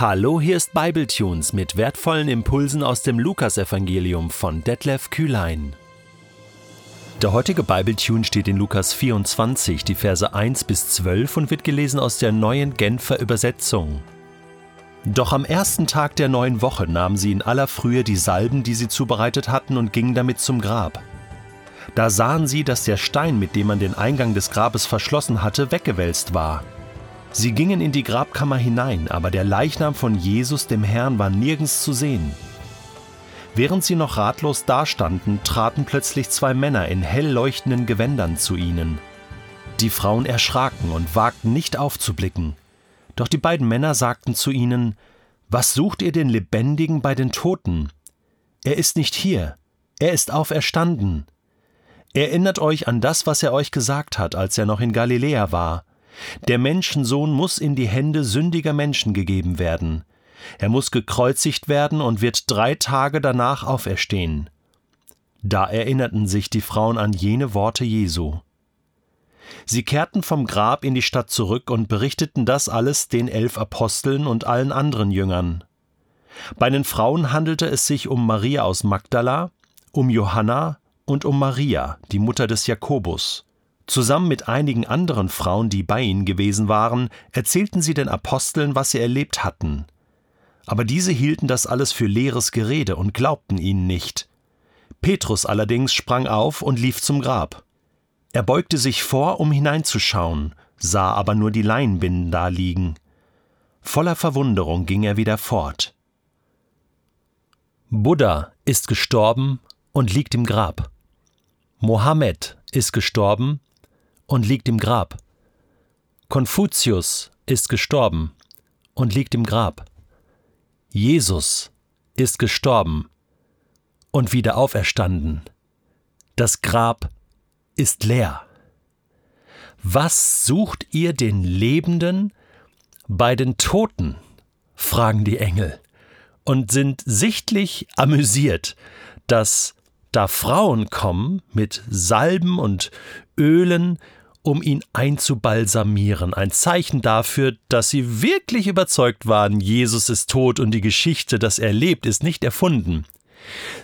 Hallo, hier ist Bibletunes mit wertvollen Impulsen aus dem Lukasevangelium von Detlef Kühlein. Der heutige Bibletune steht in Lukas 24, die Verse 1 bis 12 und wird gelesen aus der neuen Genfer Übersetzung. Doch am ersten Tag der neuen Woche nahmen sie in aller Frühe die Salben, die sie zubereitet hatten, und gingen damit zum Grab. Da sahen sie, dass der Stein, mit dem man den Eingang des Grabes verschlossen hatte, weggewälzt war. Sie gingen in die Grabkammer hinein, aber der Leichnam von Jesus, dem Herrn, war nirgends zu sehen. Während sie noch ratlos dastanden, traten plötzlich zwei Männer in hell leuchtenden Gewändern zu ihnen. Die Frauen erschraken und wagten nicht aufzublicken. Doch die beiden Männer sagten zu ihnen, Was sucht ihr den Lebendigen bei den Toten? Er ist nicht hier, er ist auferstanden. Erinnert euch an das, was er euch gesagt hat, als er noch in Galiläa war. Der Menschensohn muss in die Hände sündiger Menschen gegeben werden. Er muss gekreuzigt werden und wird drei Tage danach auferstehen. Da erinnerten sich die Frauen an jene Worte Jesu. Sie kehrten vom Grab in die Stadt zurück und berichteten das alles den elf Aposteln und allen anderen Jüngern. Bei den Frauen handelte es sich um Maria aus Magdala, um Johanna und um Maria, die Mutter des Jakobus. Zusammen mit einigen anderen Frauen, die bei ihnen gewesen waren, erzählten sie den Aposteln, was sie erlebt hatten. Aber diese hielten das alles für leeres Gerede und glaubten ihnen nicht. Petrus allerdings sprang auf und lief zum Grab. Er beugte sich vor, um hineinzuschauen, sah aber nur die Leinbinden da liegen. Voller Verwunderung ging er wieder fort. Buddha ist gestorben und liegt im Grab. Mohammed ist gestorben und liegt im Grab. Konfuzius ist gestorben und liegt im Grab. Jesus ist gestorben und wieder auferstanden. Das Grab ist leer. Was sucht ihr den Lebenden bei den Toten? fragen die Engel und sind sichtlich amüsiert, dass da Frauen kommen mit Salben und Ölen um ihn einzubalsamieren, ein Zeichen dafür, dass sie wirklich überzeugt waren, Jesus ist tot und die Geschichte, dass er lebt, ist nicht erfunden.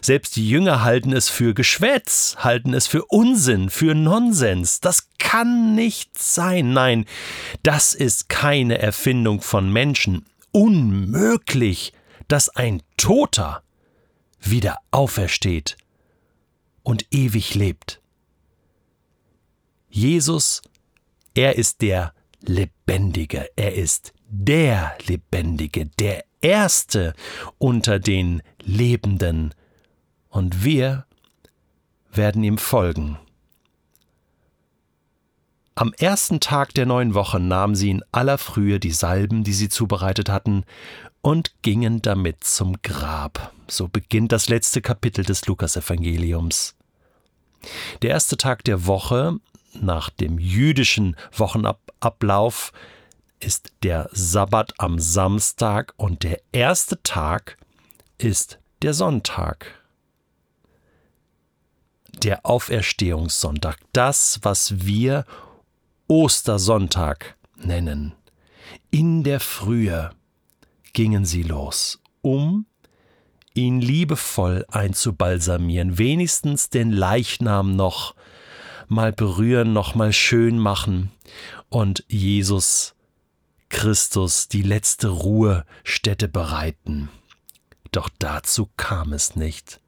Selbst die Jünger halten es für Geschwätz, halten es für Unsinn, für Nonsens. Das kann nicht sein. Nein, das ist keine Erfindung von Menschen. Unmöglich, dass ein Toter wieder aufersteht und ewig lebt. Jesus, er ist der Lebendige, er ist der Lebendige, der Erste unter den Lebenden, und wir werden ihm folgen. Am ersten Tag der neuen Woche nahmen sie in aller Frühe die Salben, die sie zubereitet hatten, und gingen damit zum Grab. So beginnt das letzte Kapitel des Lukasevangeliums. Der erste Tag der Woche nach dem jüdischen Wochenablauf ist der Sabbat am Samstag und der erste Tag ist der Sonntag. Der Auferstehungssonntag, das, was wir Ostersonntag nennen. In der Frühe gingen sie los, um ihn liebevoll einzubalsamieren, wenigstens den Leichnam noch mal berühren, noch mal schön machen und Jesus Christus die letzte Ruhestätte bereiten. Doch dazu kam es nicht.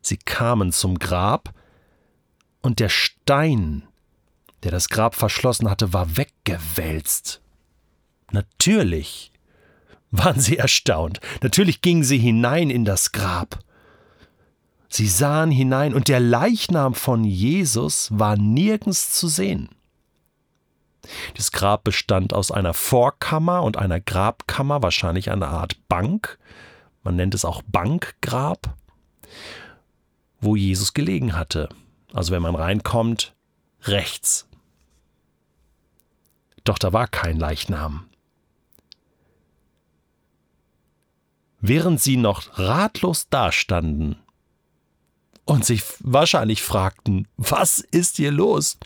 Sie kamen zum Grab, und der Stein, der das Grab verschlossen hatte, war weggewälzt. Natürlich waren sie erstaunt. Natürlich gingen sie hinein in das Grab. Sie sahen hinein, und der Leichnam von Jesus war nirgends zu sehen. Das Grab bestand aus einer Vorkammer und einer Grabkammer, wahrscheinlich eine Art Bank. Man nennt es auch Bankgrab, wo Jesus gelegen hatte. Also wenn man reinkommt, rechts. Doch da war kein Leichnam. Während sie noch ratlos dastanden, und sich wahrscheinlich fragten, was ist hier los?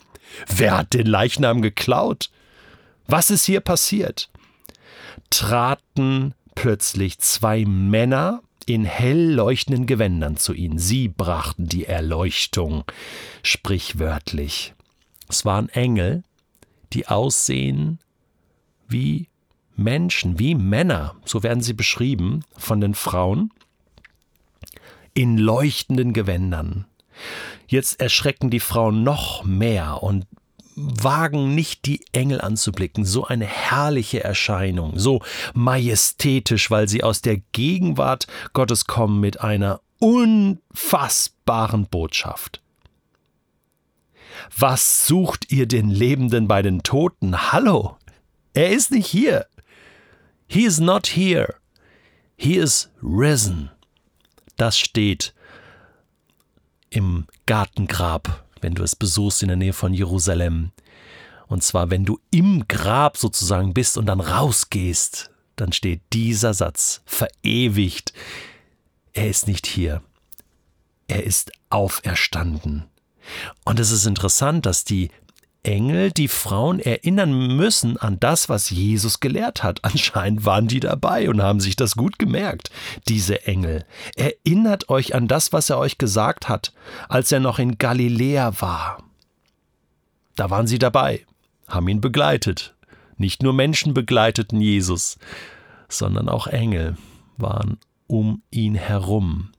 Wer hat den Leichnam geklaut? Was ist hier passiert? Traten plötzlich zwei Männer in hell leuchtenden Gewändern zu ihnen. Sie brachten die Erleuchtung, sprichwörtlich. Es waren Engel, die aussehen wie Menschen, wie Männer, so werden sie beschrieben von den Frauen, in leuchtenden Gewändern. Jetzt erschrecken die Frauen noch mehr und wagen nicht die Engel anzublicken, so eine herrliche Erscheinung, so majestätisch, weil sie aus der Gegenwart Gottes kommen mit einer unfassbaren Botschaft. Was sucht ihr den Lebenden bei den Toten? Hallo, er ist nicht hier. He is not here. He is risen. Das steht im Gartengrab wenn du es besuchst in der Nähe von Jerusalem. Und zwar, wenn du im Grab sozusagen bist und dann rausgehst, dann steht dieser Satz verewigt. Er ist nicht hier. Er ist auferstanden. Und es ist interessant, dass die Engel die Frauen erinnern müssen an das, was Jesus gelehrt hat. Anscheinend waren die dabei und haben sich das gut gemerkt, diese Engel. Erinnert euch an das, was er euch gesagt hat, als er noch in Galiläa war. Da waren sie dabei, haben ihn begleitet. Nicht nur Menschen begleiteten Jesus, sondern auch Engel waren um ihn herum.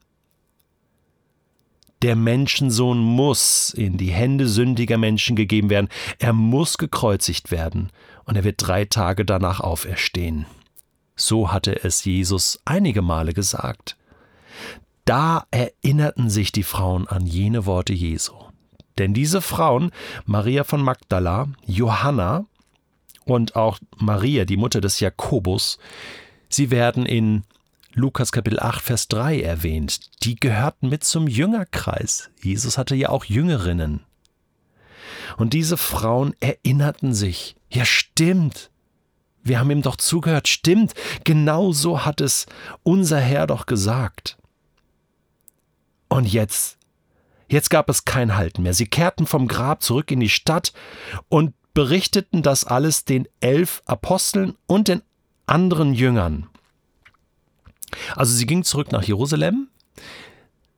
Der Menschensohn muss in die Hände sündiger Menschen gegeben werden. Er muss gekreuzigt werden und er wird drei Tage danach auferstehen. So hatte es Jesus einige Male gesagt. Da erinnerten sich die Frauen an jene Worte Jesu. Denn diese Frauen, Maria von Magdala, Johanna und auch Maria, die Mutter des Jakobus, sie werden in Lukas Kapitel 8, Vers 3 erwähnt. Die gehörten mit zum Jüngerkreis. Jesus hatte ja auch Jüngerinnen. Und diese Frauen erinnerten sich, ja stimmt, wir haben ihm doch zugehört, stimmt, genau so hat es unser Herr doch gesagt. Und jetzt, jetzt gab es kein Halten mehr. Sie kehrten vom Grab zurück in die Stadt und berichteten das alles den elf Aposteln und den anderen Jüngern. Also sie gingen zurück nach Jerusalem.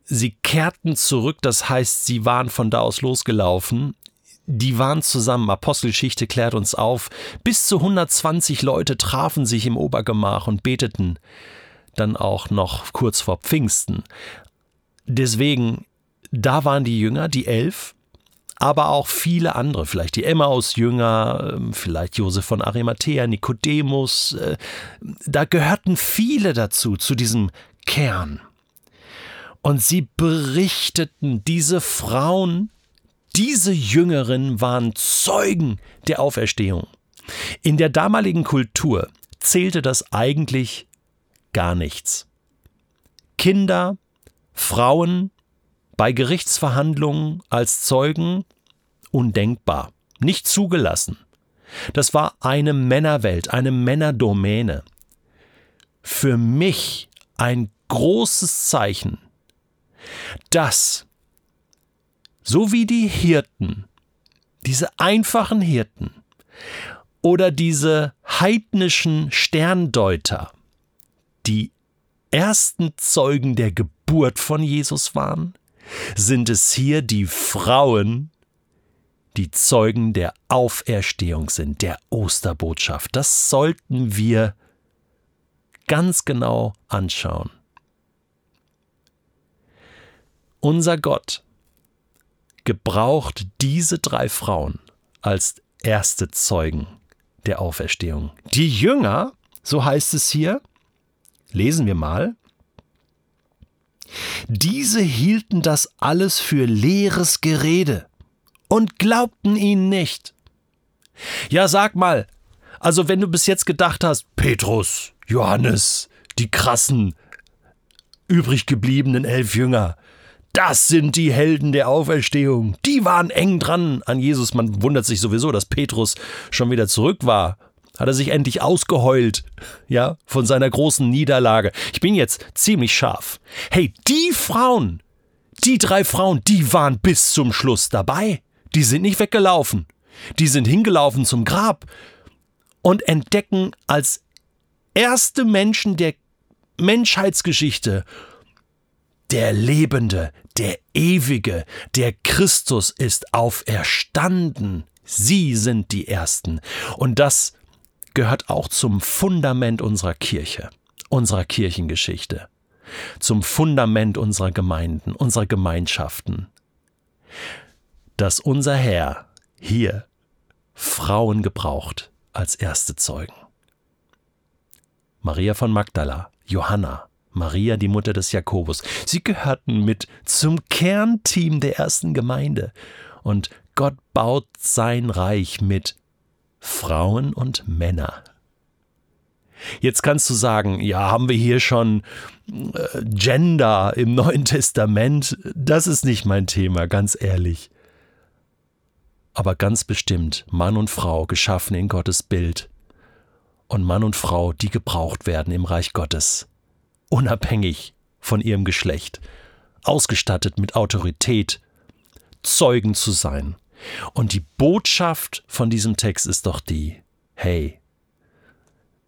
Sie kehrten zurück, das heißt, sie waren von da aus losgelaufen. Die waren zusammen, Apostelgeschichte klärt uns auf. Bis zu 120 Leute trafen sich im Obergemach und beteten dann auch noch kurz vor Pfingsten. Deswegen, da waren die Jünger, die elf, aber auch viele andere, vielleicht die Emmaus-Jünger, ähm, vielleicht Josef von Arimathea, Nikodemus, äh, da gehörten viele dazu, zu diesem Kern. Und sie berichteten, diese Frauen, diese Jüngerinnen waren Zeugen der Auferstehung. In der damaligen Kultur zählte das eigentlich gar nichts. Kinder, Frauen, bei Gerichtsverhandlungen als Zeugen undenkbar, nicht zugelassen. Das war eine Männerwelt, eine Männerdomäne. Für mich ein großes Zeichen, dass so wie die Hirten, diese einfachen Hirten oder diese heidnischen Sterndeuter, die ersten Zeugen der Geburt von Jesus waren, sind es hier die Frauen, die Zeugen der Auferstehung sind, der Osterbotschaft. Das sollten wir ganz genau anschauen. Unser Gott gebraucht diese drei Frauen als erste Zeugen der Auferstehung. Die Jünger, so heißt es hier, lesen wir mal, diese hielten das alles für leeres Gerede und glaubten ihnen nicht. Ja, sag mal, also wenn du bis jetzt gedacht hast, Petrus, Johannes, die krassen, übrig gebliebenen elf Jünger, das sind die Helden der Auferstehung. Die waren eng dran an Jesus. Man wundert sich sowieso, dass Petrus schon wieder zurück war hat er sich endlich ausgeheult, ja, von seiner großen Niederlage. Ich bin jetzt ziemlich scharf. Hey, die Frauen, die drei Frauen, die waren bis zum Schluss dabei. Die sind nicht weggelaufen. Die sind hingelaufen zum Grab und entdecken als erste Menschen der Menschheitsgeschichte, der Lebende, der Ewige, der Christus ist auferstanden. Sie sind die Ersten. Und das gehört auch zum Fundament unserer Kirche, unserer Kirchengeschichte, zum Fundament unserer Gemeinden, unserer Gemeinschaften, dass unser Herr hier Frauen gebraucht als erste Zeugen. Maria von Magdala, Johanna, Maria, die Mutter des Jakobus. Sie gehörten mit zum Kernteam der ersten Gemeinde. Und Gott baut sein Reich mit Frauen und Männern. Jetzt kannst du sagen, ja, haben wir hier schon äh, Gender im Neuen Testament? Das ist nicht mein Thema, ganz ehrlich. Aber ganz bestimmt Mann und Frau geschaffen in Gottes Bild und Mann und Frau, die gebraucht werden im Reich Gottes unabhängig von ihrem Geschlecht, ausgestattet mit Autorität, Zeugen zu sein. Und die Botschaft von diesem Text ist doch die, hey,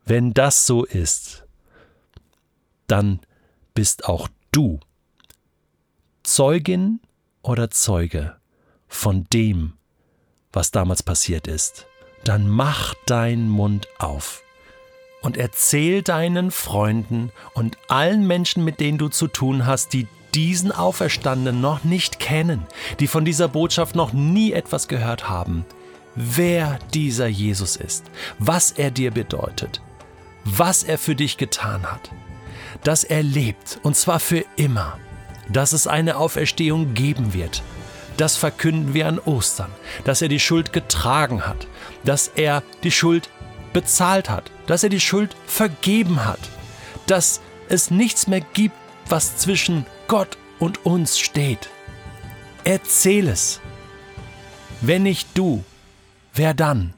wenn das so ist, dann bist auch du Zeugin oder Zeuge von dem, was damals passiert ist. Dann mach deinen Mund auf und erzähl deinen Freunden und allen Menschen, mit denen du zu tun hast, die diesen Auferstandenen noch nicht kennen, die von dieser Botschaft noch nie etwas gehört haben, wer dieser Jesus ist, was er dir bedeutet, was er für dich getan hat, dass er lebt und zwar für immer, dass es eine Auferstehung geben wird. Das verkünden wir an Ostern, dass er die Schuld getragen hat, dass er die Schuld bezahlt hat, dass er die Schuld vergeben hat, dass es nichts mehr gibt, was zwischen Gott und uns steht. Erzähl es. Wenn nicht du, wer dann?